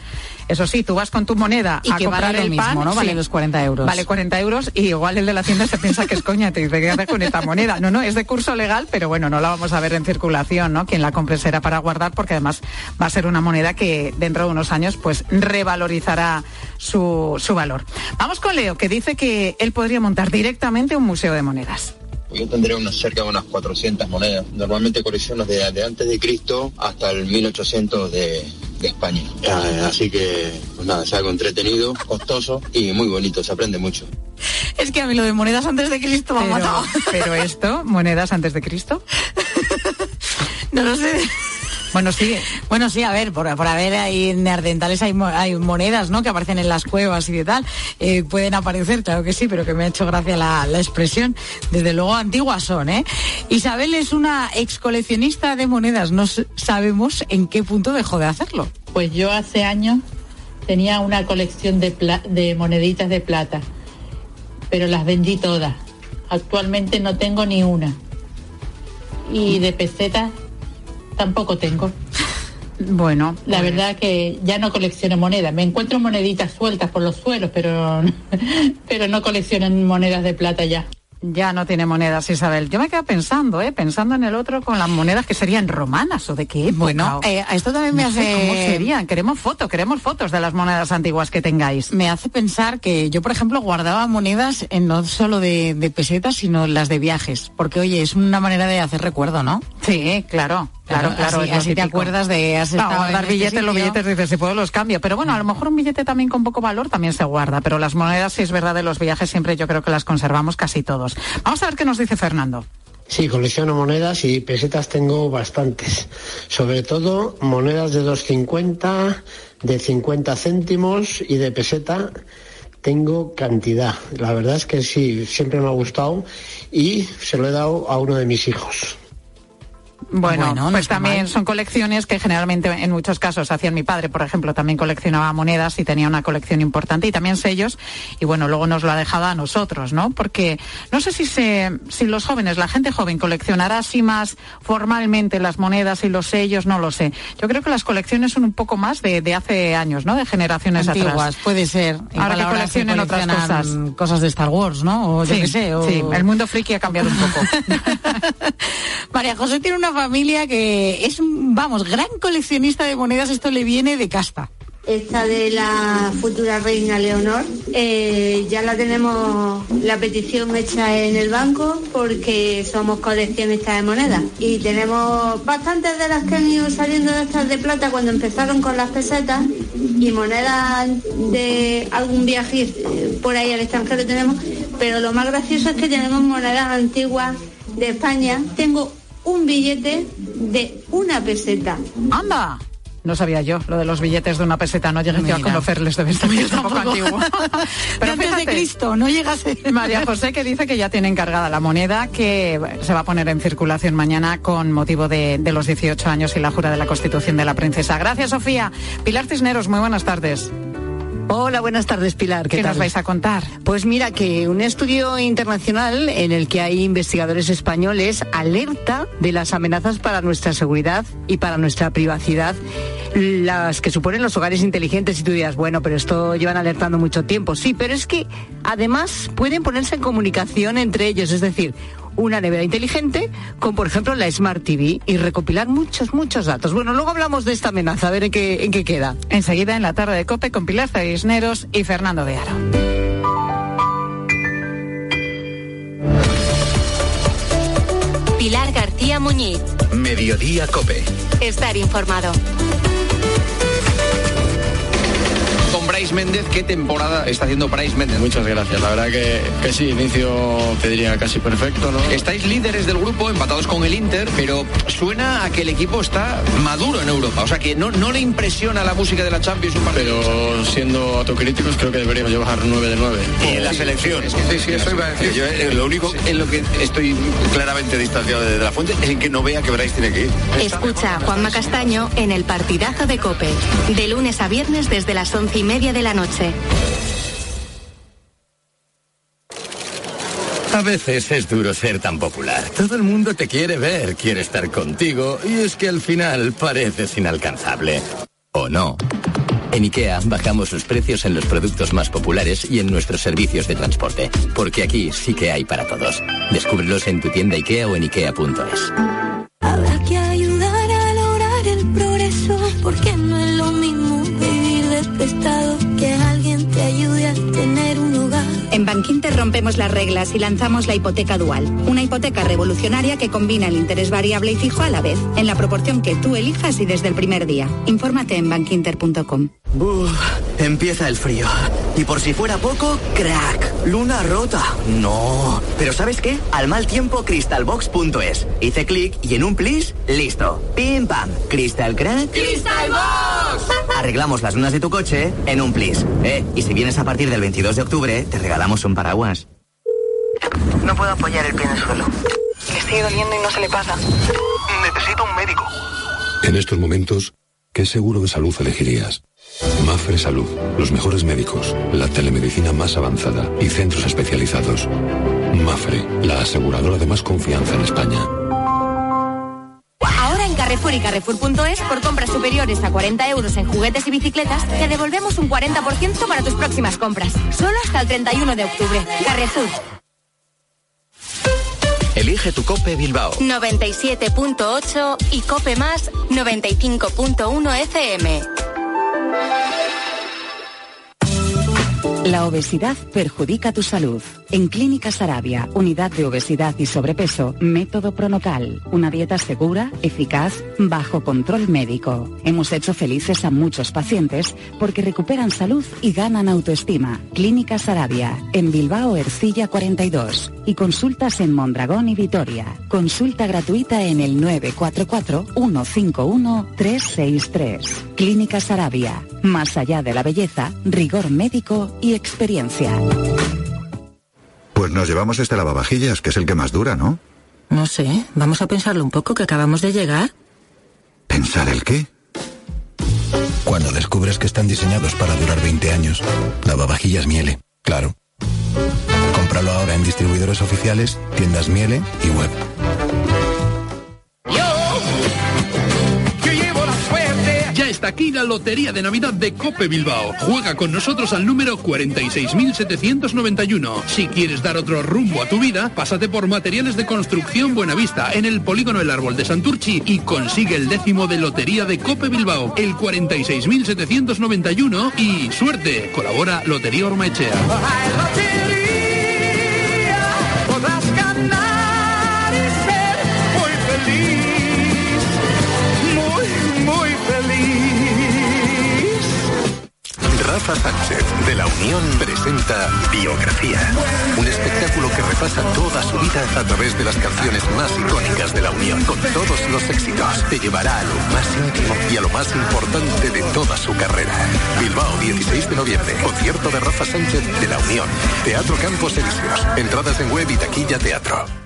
Eso sí, tú vas con tu moneda Y a que comprar vale lo el mismo, pan, ¿no? Vale sí. los 40 euros. Vale 40 euros y igual el de la tienda se piensa que es coña, te dice, ¿qué haces con esta moneda? No, no, es de curso legal, pero bueno, no la vamos a ver en circulación, ¿no? Quien la compre será para guardar porque además va a ser una moneda que dentro de unos años pues revalorizará su, su valor. Vamos con Leo, que dice que él podría montar directamente un museo de monedas. Yo tendría unos cerca de unas 400 monedas. Normalmente colecciono de, de antes de Cristo hasta el 1800 de, de España. Eh, así que, pues nada, es algo entretenido, costoso y muy bonito, se aprende mucho. Es que a mí lo de monedas antes de Cristo me ha Pero, matado. pero esto, monedas antes de Cristo. (laughs) No lo sé. Bueno, sí. Bueno, sí, a ver, por, por haber ahí en Ardentales hay, hay monedas, ¿no? Que aparecen en las cuevas y de tal. Eh, pueden aparecer, claro que sí, pero que me ha hecho gracia la, la expresión. Desde luego antiguas son, ¿eh? Isabel es una ex coleccionista de monedas. No sabemos en qué punto dejó de hacerlo. Pues yo hace años tenía una colección de, pla- de moneditas de plata, pero las vendí todas. Actualmente no tengo ni una. Y de pesetas tampoco tengo. Bueno, La pues- verdad que ya no colecciono monedas. Me encuentro moneditas sueltas por los suelos, pero, (laughs) pero no colecciono monedas de plata ya. Ya no tiene monedas, Isabel. Yo me quedo pensando, ¿eh? Pensando en el otro con las monedas que serían romanas o de qué época. Bueno, eh, esto también me No sé hace- ¿Cómo serían? Queremos fotos, queremos fotos de las monedas antiguas que tengáis. Me hace pensar que yo, por ejemplo, guardaba monedas en no solo de, de pesetas, sino las de viajes. Porque, oye, es una manera de hacer recuerdo, ¿no? Sí, claro. Claro, claro, así, así te acuerdas de has estado guardar en este billetes, los billetes dices, si puedo los cambio. Pero bueno, a lo mejor un billete también con poco valor también se guarda. Pero las monedas, si es verdad, de los viajes siempre yo creo que las conservamos casi todos. Vamos a ver qué nos dice Fernando. Sí, colecciono monedas y pesetas tengo bastantes. Sobre todo monedas de 2,50, de 50 céntimos y de peseta tengo cantidad. La verdad es que sí, siempre me ha gustado y se lo he dado a uno de mis hijos. Bueno, Bueno, no pues también mal. son colecciones que generalmente en muchos casos hacían mi padre, por ejemplo, también coleccionaba monedas y tenía una colección importante y también sellos y bueno, luego nos lo ha dejado a nosotros, ¿no? Porque no sé si se, si los jóvenes, la gente joven coleccionará así más formalmente las monedas y los sellos, no lo sé. Yo creo que las colecciones son un poco más de, de hace años, ¿no? De generaciones Antiguas, atrás. puede ser. Ahora que ahora se coleccionen otras cosas. Cosas de Star Wars, ¿no? O yo Sí, qué sé. o- sí, el mundo friki ha cambiado un poco. (laughs) (laughs) María José tiene una familia que es, vamos, gran coleccionista de monedas. Esto le viene de casta. Esta de la futura reina Leonor, eh, ya la tenemos la petición hecha en el banco porque somos coleccionistas de monedas y tenemos bastantes de las que han ido saliendo de estas de plata cuando empezaron con las pesetas y monedas de algún viaje eh, por ahí al extranjero tenemos, pero lo más gracioso es que tenemos monedas antiguas de España. Tengo un billete de una peseta. ¡Anda! No sabía yo lo de los billetes de una peseta. No llegué yo a conocerles, debe estar (laughs) un poco antiguo. (laughs) Pero antes de Cristo, no llegas a (laughs) María José que dice que ya tiene encargada la moneda que se va a poner en circulación mañana con motivo de, de los 18 años y la jura de la Constitución de la Princesa. Gracias, Sofía. Pilar Cisneros, muy buenas tardes. Hola, buenas tardes, Pilar. ¿Qué, nos vais a contar? Pues mira que un estudio internacional en el que hay investigadores españoles alerta de las amenazas para nuestra seguridad y para nuestra privacidad, las que suponen los hogares inteligentes. Y tú dirás, bueno, pero esto llevan alertando mucho tiempo. Sí, pero es que además pueden ponerse en comunicación entre ellos, es decir, una nevera inteligente con, por ejemplo, la Smart TV y recopilar muchos, muchos datos. Bueno, luego hablamos de esta amenaza, a ver en qué, en qué queda. Enseguida en la tarde de COPE con Pilar Cisneros y Fernando de Aro. Pilar García Muñiz. Mediodía Cope. Estar informado. Con Bryce Méndez, ¿qué temporada está haciendo Bryce Méndez? Muchas gracias, la verdad que, que sí, inicio te diría casi perfecto, ¿no? Estáis líderes del grupo, empatados con el Inter, pero suena a que el equipo está maduro en Europa, o sea que no, no le impresiona la música de la Champions un partido. Pero siendo autocríticos creo que deberíamos llevar 9 de 9. Y en la selección. Sí, sí, eso iba a decir. Yo, eh, lo único en lo que estoy claramente distanciado de, de la fuente es en que no vea que Bryce tiene que ir. Escucha a Juanma Castaño en el partidazo de Cope. De lunes a viernes desde las once y media de la noche. A veces es duro ser tan popular. Todo el mundo te quiere ver, quiere estar contigo y es que al final pareces inalcanzable. ¿O no? En IKEA bajamos los precios en los productos más populares y en nuestros servicios de transporte. Porque aquí sí que hay para todos. Descúbrelos en tu tienda IKEA o en IKEA.es. Bankinter rompemos las reglas y lanzamos la hipoteca dual, una hipoteca revolucionaria que combina el interés variable y fijo a la vez, en la proporción que tú elijas y desde el primer día. Infórmate en bankinter.com. Empieza el frío. Y por si fuera poco, crack, luna rota. No. Pero ¿sabes qué? Al mal tiempo, crystalbox.es. Hice clic y en un plis, listo. Pim pam. Crystal crack. ¡Crystal Box! Arreglamos las lunas de tu coche en un plis. Eh, y si vienes a partir del 22 de octubre, te regalamos un paraguas. No puedo apoyar el pie en el suelo. Le sigue doliendo y no se le pasa. Necesito un médico. En estos momentos, ¿qué seguro de salud elegirías? Mafre Salud, los mejores médicos, la telemedicina más avanzada y centros especializados. Mafre, la aseguradora de más confianza en España. Carrefour y Carrefour.es, por compras superiores a 40 euros en juguetes y bicicletas, te devolvemos un 40% para tus próximas compras. Solo hasta el 31 de octubre. Carrefour. Elige tu Cope Bilbao. 97.8 y Cope Más 95.1 FM. La obesidad perjudica tu salud. En Clínicas Arabia, unidad de obesidad y sobrepeso, método Pronocal, una dieta segura, eficaz, bajo control médico. Hemos hecho felices a muchos pacientes porque recuperan salud y ganan autoestima. Clínicas Arabia, en Bilbao Ercilla 42 y consultas en Mondragón y Vitoria. Consulta gratuita en el 944 151 363. Clínicas Arabia, más allá de la belleza, rigor médico y experiencia. Pues nos llevamos este lavavajillas, que es el que más dura, ¿no? No sé, vamos a pensarlo un poco que acabamos de llegar. ¿Pensar el qué? Cuando descubres que están diseñados para durar 20 años, lavavajillas Miele, claro. Cómpralo ahora en distribuidores oficiales, tiendas Miele y web. Aquí la Lotería de Navidad de Cope Bilbao. Juega con nosotros al número 46.791. Si quieres dar otro rumbo a tu vida, pásate por Materiales de Construcción Buenavista en el Polígono El Árbol de Santurchi y consigue el décimo de Lotería de Cope Bilbao, el 46.791 y suerte. Colabora Lotería Ormaechea. Rafa Sánchez, de la La Unión presenta Biografía, un espectáculo que repasa toda su vida a través de las canciones más icónicas de La Unión, con todos los éxitos. Te llevará a lo más íntimo y a lo más importante de toda su carrera. Bilbao, 16 de noviembre, concierto de Rafa Sánchez de La Unión. Teatro Campos Elíseos. Entradas en web y taquilla teatro.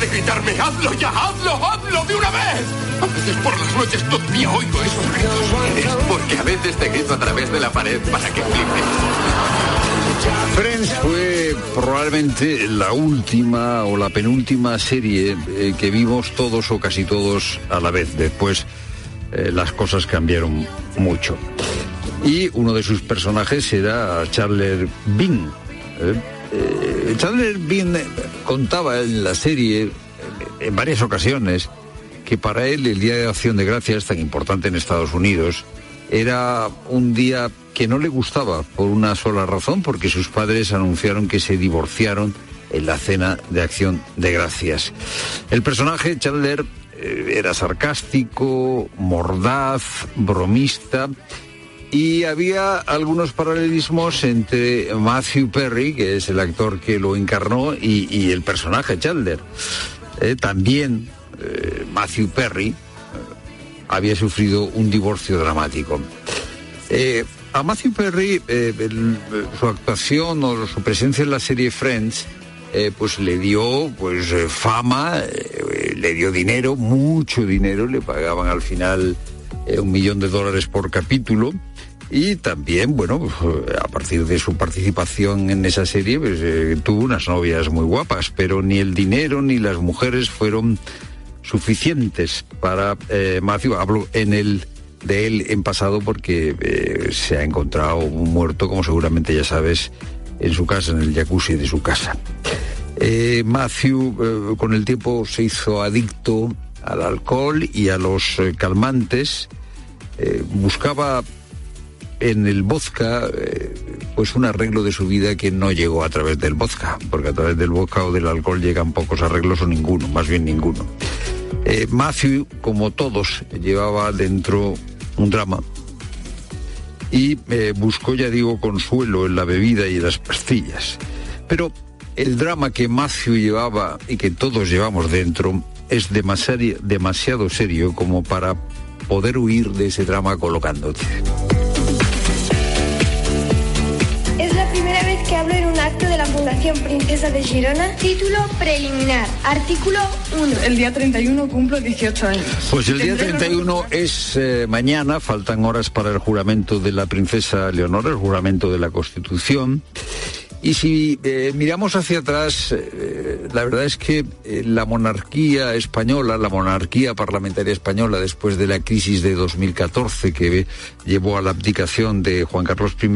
De gritarme, hazlo ya, hazlo, hazlo de una vez. A veces por las noches todavía oigo esos gritos. Es porque a veces te grito a través de la pared para que flipes. Friends fue probablemente la última o la penúltima serie eh, que vimos todos o casi todos a la vez. Después eh, las cosas cambiaron mucho. Y uno de sus personajes era Charles Bean. ¿eh? Eh, Chandler Bean contaba en la serie eh, en varias ocasiones que para él el Día de Acción de Gracias, tan importante en Estados Unidos, era un día que no le gustaba por una sola razón, porque sus padres anunciaron que se divorciaron en la cena de Acción de Gracias. El personaje Chandler eh, era sarcástico, mordaz, bromista y había algunos paralelismos entre Matthew Perry, que es el actor que lo encarnó, y, el personaje Chandler. Eh, también eh, Matthew Perry eh, había sufrido un divorcio dramático. A Matthew Perry, su actuación o su presencia en la serie Friends, pues le dio pues fama, le dio dinero, mucho dinero, le pagaban al final un millón de dólares por capítulo. Y también, bueno, pues, eh, a partir de su participación en esa serie, pues, eh, tuvo unas novias muy guapas, pero ni el dinero ni las mujeres fueron suficientes para eh, Matthew. Hablo en el de él en pasado porque se ha encontrado muerto, como seguramente ya sabes, en su casa, en el jacuzzi de su casa. Matthew con el tiempo se hizo adicto al alcohol y a los calmantes. Buscaba en el vodka eh, pues un arreglo de su vida que no llegó a través del vodka, porque a través del vodka o del alcohol llegan pocos arreglos o ninguno, más bien ninguno. Eh, Matthew, como todos, llevaba dentro un drama y eh, buscó, ya digo, consuelo en la bebida y en las pastillas. Pero el drama que Matthew llevaba y que todos llevamos dentro es demasiado, demasiado serio como para poder huir de ese drama colocándote. Fundación Princesa de Girona. Título preliminar. Artículo 1. El día 31 cumplo 18 años. Pues el día Tendré el 31 es eh, mañana, faltan horas para el juramento de la princesa Leonora, el juramento de la Constitución. Y si eh, miramos hacia atrás, eh, la verdad es que eh, la monarquía española, la monarquía parlamentaria española, después de la crisis de 2014 que llevó a la abdicación de Juan Carlos I,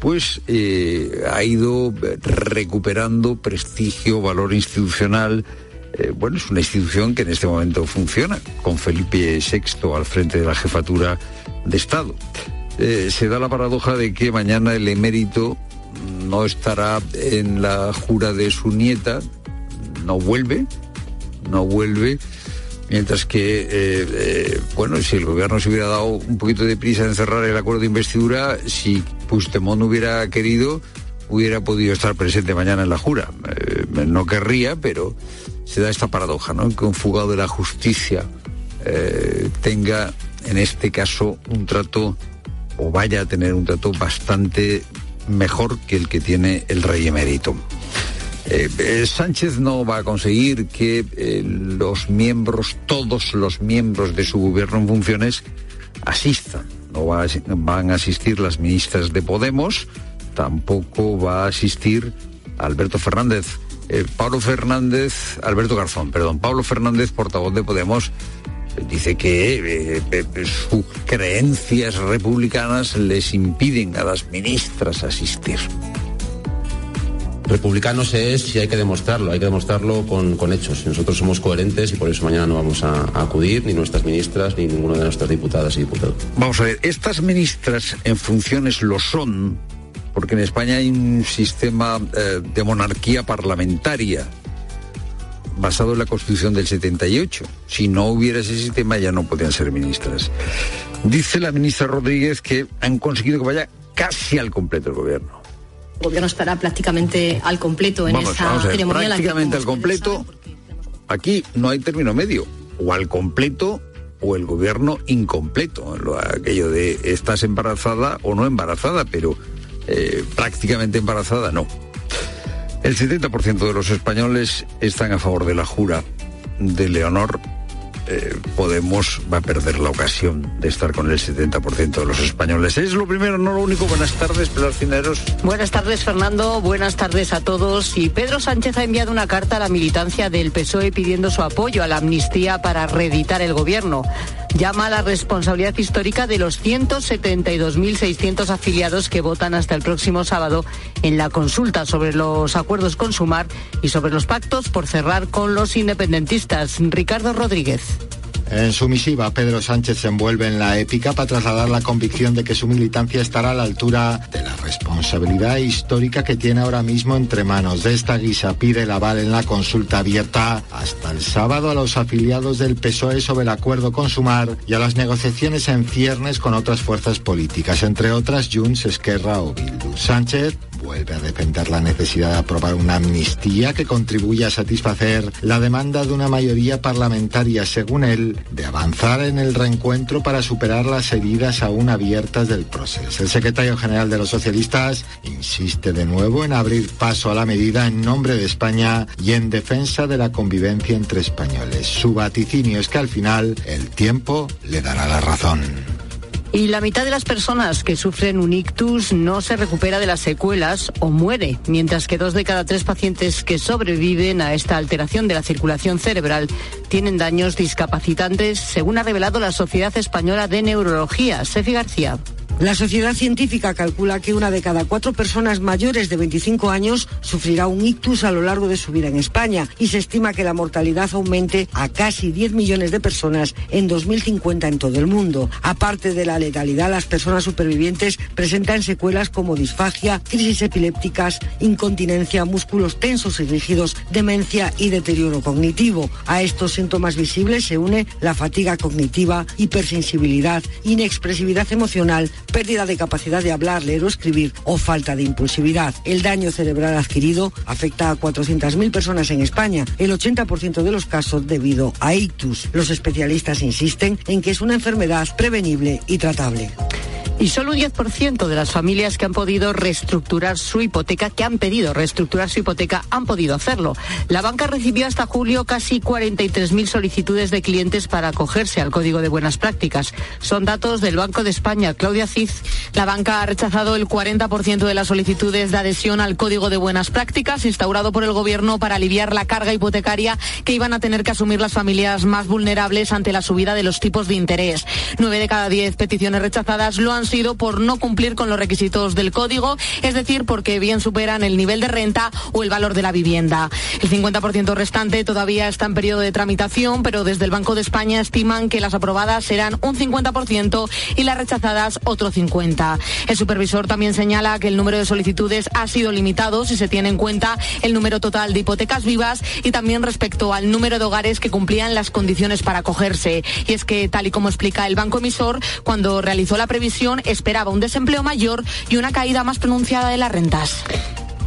pues eh, ha ido recuperando prestigio, valor institucional. Eh, bueno, es una institución que en este momento funciona, con Felipe VI al frente de la jefatura de Estado. Eh, se da la paradoja de que mañana el emérito no estará en la jura de su nieta, no vuelve, no vuelve, mientras que, eh, eh, bueno, si el gobierno se hubiera dado un poquito de prisa en cerrar el acuerdo de investidura, si Puigdemont hubiera querido, hubiera podido estar presente mañana en la jura. Eh, no querría, pero se da esta paradoja, ¿no? Que un fugado de la justicia tenga, en este caso, un trato, o vaya a tener un trato bastante mejor que el que tiene el rey emérito. Eh, eh, Sánchez no va a conseguir que eh, los miembros, todos los miembros de su gobierno en funciones, asistan. No van a asistir las ministras de Podemos, tampoco va a asistir Alberto Fernández. Pablo Fernández, Alberto Garzón, perdón, Pablo Fernández, portavoz de Podemos, dice que sus creencias republicanas les impiden a las ministras asistir. Republicanos es si hay que demostrarlo, hay que demostrarlo con, con hechos. Nosotros somos coherentes y por eso mañana no vamos a, a acudir, ni nuestras ministras, ni ninguna de nuestras diputadas y diputados. Vamos a ver, estas ministras en funciones lo son porque en España hay un sistema eh, de monarquía parlamentaria basado en la Constitución del 78. Si no hubiera ese sistema ya no podían ser ministras. Dice la ministra Rodríguez que han conseguido que vaya casi al completo el gobierno. El gobierno estará prácticamente al completo en Vamos, esa vamos a ver, ceremonia. prácticamente al completo. Aquí no hay término medio. O al completo o el gobierno incompleto. Lo- Aquello de estás embarazada o no embarazada, pero eh, prácticamente embarazada no. El 70% de los españoles están a favor de la jura de Leonor. Eh, Podemos va a perder la ocasión de estar con el 70% de los españoles. Es lo primero, no lo único. Buenas tardes, Pilar Cineros. Buenas tardes, Fernando. Buenas tardes a todos. Y Pedro Sánchez ha enviado una carta a la militancia del PSOE pidiendo su apoyo a la amnistía para reeditar el gobierno. Llama a la responsabilidad histórica de los 172.600 afiliados que votan hasta el próximo sábado en la consulta sobre los acuerdos con Sumar y sobre los pactos por cerrar con los independentistas. Ricardo Rodríguez. En su misiva, Pedro Sánchez se envuelve en la épica para trasladar la convicción de que su militancia estará a la altura de la responsabilidad histórica que tiene ahora mismo entre manos. De esta guisa pide el aval en la consulta abierta hasta el sábado a los afiliados del PSOE sobre el acuerdo con Sumar y a las negociaciones en ciernes con otras fuerzas políticas, entre otras Junts, Esquerra o Bildu. Sánchez vuelve a defender la necesidad de aprobar una amnistía que contribuya a satisfacer la demanda de una mayoría parlamentaria, según él, de avanzar en el reencuentro para superar las heridas aún abiertas del proceso. El secretario general de los socialistas insiste de nuevo en abrir paso a la medida en nombre de España y en defensa de la convivencia entre españoles. Su vaticinio es que al final el tiempo le dará la razón. Y la mitad de las personas que sufren un ictus no se recupera de las secuelas o muere, mientras que dos de cada tres pacientes que sobreviven a esta alteración de la circulación cerebral tienen daños discapacitantes, según ha revelado la Sociedad Española de Neurología. Sefi García. La sociedad científica calcula que una de cada cuatro personas mayores de 25 años sufrirá un ictus a lo largo de su vida en España y se estima que la mortalidad aumente a casi 10 millones de personas en 2050 en todo el mundo. Aparte de la letalidad, las personas supervivientes presentan secuelas como disfagia, crisis epilépticas, incontinencia, músculos tensos y rígidos, demencia y deterioro cognitivo. A estos síntomas visibles se une la fatiga cognitiva, hipersensibilidad, inexpresividad emocional, pérdida de capacidad de hablar, leer o escribir o falta de impulsividad. El daño cerebral adquirido afecta a 400.000 personas en España, el 80% de los casos debido a ictus. Los especialistas insisten en que es una enfermedad prevenible y tratable. Y solo un 10% de las familias que han podido reestructurar su hipoteca, que han pedido reestructurar su hipoteca, han podido hacerlo. La banca recibió hasta julio casi 43.000 solicitudes de clientes para acogerse al Código de Buenas Prácticas. Son datos del Banco de España. Claudia Cid. La banca ha rechazado el 40% de las solicitudes de adhesión al Código de Buenas Prácticas instaurado por el Gobierno para aliviar la carga hipotecaria que iban a tener que asumir las familias más vulnerables ante la subida de los tipos de interés. Nueve de cada diez peticiones rechazadas lo han sido por no cumplir con los requisitos del código, es decir, porque bien superan el nivel de renta o el valor de la vivienda. El 50% restante todavía está en periodo de tramitación, pero desde el Banco de España estiman que las aprobadas serán un 50% y las rechazadas otro 50%. El supervisor también señala que el número de solicitudes ha sido limitado si se tiene en cuenta el número total de hipotecas vivas y también respecto al número de hogares que cumplían las condiciones para acogerse. Y es que, tal y como explica el banco emisor, cuando realizó la previsión esperaba un desempleo mayor y una caída más pronunciada de las rentas.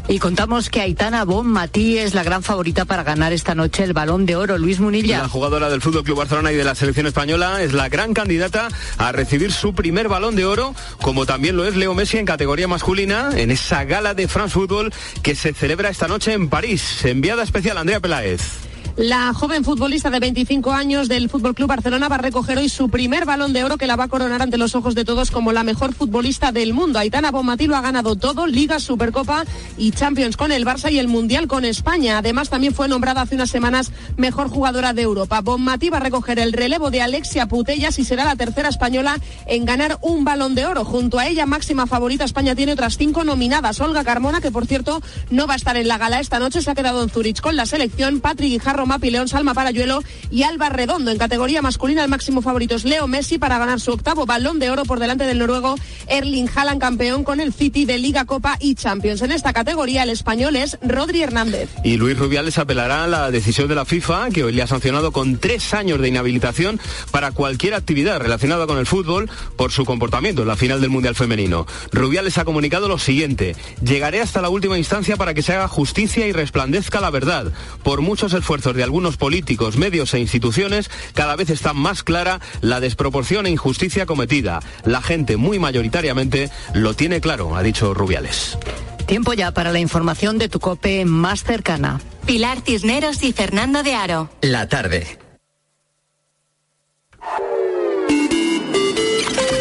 Y contamos que Aitana Bonmatí es la gran favorita para ganar esta noche el balón de oro. Luis Munilla. La jugadora del Fútbol Club Barcelona y de la selección española es la gran candidata a recibir su primer balón de oro, como también lo es Leo Messi en categoría masculina, en esa gala de France Football que se celebra esta noche en París. Enviada especial Andrea Peláez. La joven futbolista de 25 años del Fútbol Club Barcelona va a recoger hoy su primer balón de oro que la va a coronar ante los ojos de todos como la mejor futbolista del mundo. Aitana Bonmatí lo ha ganado todo, Liga, Supercopa y Champions con el Barça y el Mundial con España. Además, también fue nombrada hace unas semanas mejor jugadora de Europa. Bonmatí va a recoger el relevo de Alexia Putellas y será la tercera española en ganar un balón de oro. Junto a ella, máxima favorita, España tiene otras cinco nominadas. Olga Carmona, que por cierto no va a estar en la gala esta noche, se ha quedado en Zurich con la selección. Patrick Guijarro Mapi León, Salma Parayuelo y Alba Redondo. En categoría masculina, el máximo favorito es Leo Messi para ganar su octavo balón de oro por delante del noruego Erling Haaland, campeón con el City de Liga, Copa y Champions. En esta categoría, el español es Rodri Hernández. Y Luis Rubiales apelará a la decisión de la FIFA, que hoy le ha sancionado con tres años de inhabilitación para cualquier actividad relacionada con el fútbol por su comportamiento en la final del Mundial Femenino. Rubiales ha comunicado lo siguiente, llegaré hasta la última instancia para que se haga justicia y resplandezca la verdad. Por muchos esfuerzos de algunos políticos, medios e instituciones, cada vez está más clara la desproporción e injusticia cometida. La gente muy mayoritariamente lo tiene claro, ha dicho Rubiales. Tiempo ya para la información de tu cope más cercana. Pilar Cisneros y Fernando de Aro. La tarde.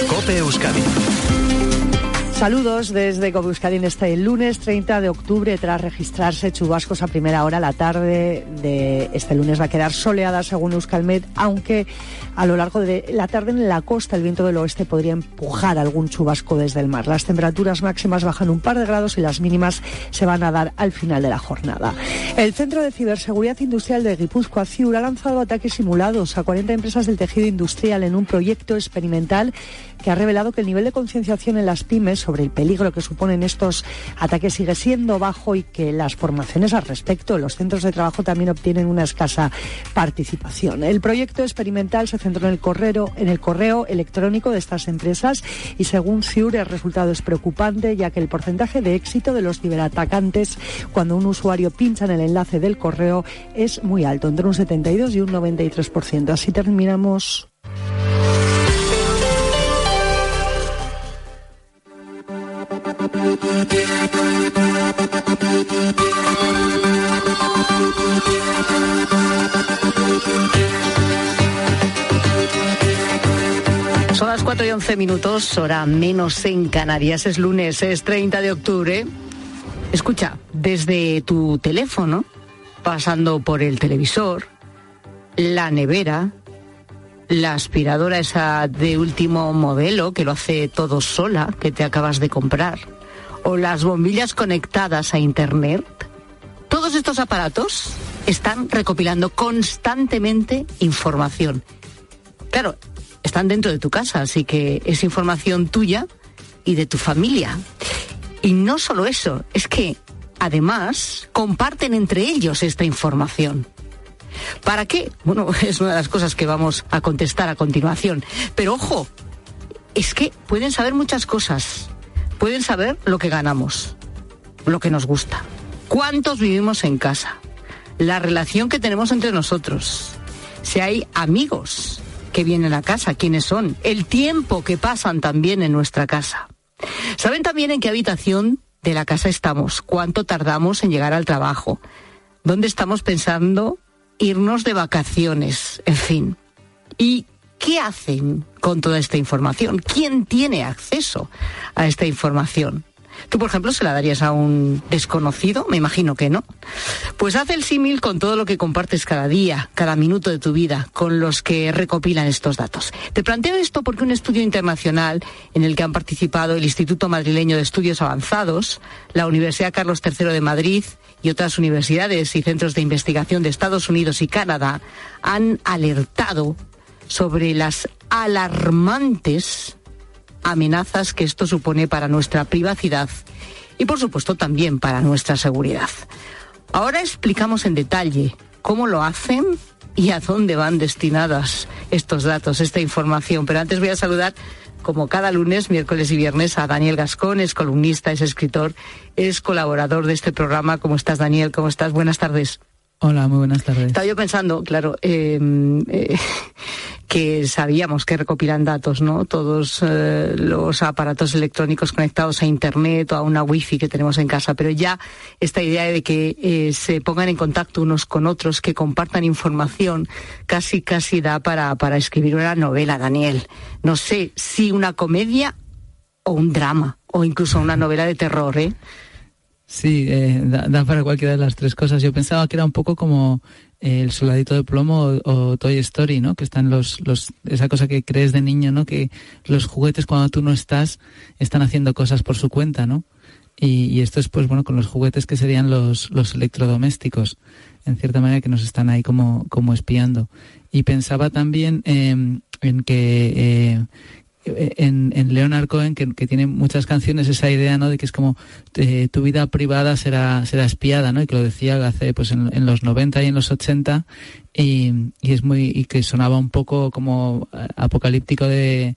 Cope Euskadi. Saludos desde Cobuscadín este lunes 30 de octubre tras registrarse chubascos a primera hora. La tarde de este lunes va a quedar soleada según Euskalmet, aunque a lo largo de la tarde en la costa el viento del oeste podría empujar algún chubasco desde el mar. Las temperaturas máximas bajan un par de grados y las mínimas se van a dar al final de la jornada. El Centro de Ciberseguridad Industrial de Guipúzcoa, CIUR, ha lanzado ataques simulados a 40 empresas del tejido industrial en un proyecto experimental que ha revelado que el nivel de concienciación en las pymes sobre el peligro que suponen estos ataques sigue siendo bajo y que las formaciones al respecto los centros de trabajo también obtienen una escasa participación. El proyecto experimental se centró en el correo, en el correo electrónico de estas empresas y según CIUR el resultado es preocupante ya que el porcentaje de éxito de los ciberatacantes cuando un usuario pincha en el enlace del correo es muy alto, entre un 72 y un 93%. Así terminamos. Son las 4 y 11 minutos, hora menos en Canarias. Es lunes, es 30 de octubre. Escucha, desde tu teléfono, pasando por el televisor, la nevera, la aspiradora esa de último modelo que lo hace todo sola, que te acabas de comprar, o las bombillas conectadas a Internet, todos estos aparatos están recopilando constantemente información. Claro, están dentro de tu casa, así que es información tuya y de tu familia. Y no solo eso, es que además comparten entre ellos esta información. ¿Para qué? Bueno, (laughs) es una de las cosas que vamos a contestar a continuación. Pero ojo, es que pueden saber muchas cosas. Pueden saber lo que ganamos, lo que nos gusta, cuántos vivimos en casa, la relación que tenemos entre nosotros, si hay amigos que vienen a casa, quiénes son, el tiempo que pasan también en nuestra casa. Saben también en qué habitación de la casa estamos, cuánto tardamos en llegar al trabajo, dónde estamos pensando irnos de vacaciones, en fin. ¿Y qué hacen con toda esta información? ¿Quién tiene acceso a esta información? ¿Tú, por ejemplo, se la darías a un desconocido? Me imagino que no. Pues haz el símil con todo lo que compartes cada día, cada minuto de tu vida, con los que recopilan estos datos. Te planteo esto porque un estudio internacional en el que han participado el Instituto Madrileño de Estudios Avanzados, la Universidad Carlos III de Madrid y otras universidades y centros de investigación de Estados Unidos y Canadá han alertado sobre las alarmantes amenazas que esto supone para nuestra privacidad y por supuesto también para nuestra seguridad. Ahora explicamos en detalle cómo lo hacen y a dónde van destinadas estos datos, esta información. Pero antes voy a saludar, como cada lunes, miércoles y viernes, a Daniel Gascón, es columnista, es escritor, es colaborador de este programa. ¿Cómo estás, Daniel? ¿Cómo estás? Buenas tardes. Hola, muy buenas tardes. Estaba yo pensando, claro, eh, eh, (laughs) que sabíamos que recopilan datos, ¿no? Todos eh, los aparatos electrónicos conectados a Internet o a una wifi que tenemos en casa, pero ya esta idea de que se pongan en contacto unos con otros, que compartan información, casi casi da para, para escribir una novela, Daniel. No sé si una comedia o un drama, o incluso una (laughs) novela de terror, ¿eh? Sí, eh, da, para cualquiera de las tres cosas. Yo pensaba que era un poco como eh, el soldadito de plomo o, Toy Story, ¿no? Que están los, los, esa cosa que crees de niño, ¿no? Que los juguetes cuando tú no estás están haciendo cosas por su cuenta, ¿no? Y, esto es, pues bueno, con los juguetes que serían los, los electrodomésticos, en cierta manera que nos están ahí como, como espiando. Y pensaba también em, en que eh, en, en Leonard Cohen, que, tiene muchas canciones, esa idea, ¿no? De que es como eh, tu vida privada será, será espiada, ¿no? Y que lo decía hace, pues en, en los 90 y en los 80, y, y, es muy, y que sonaba un poco como apocalíptico de,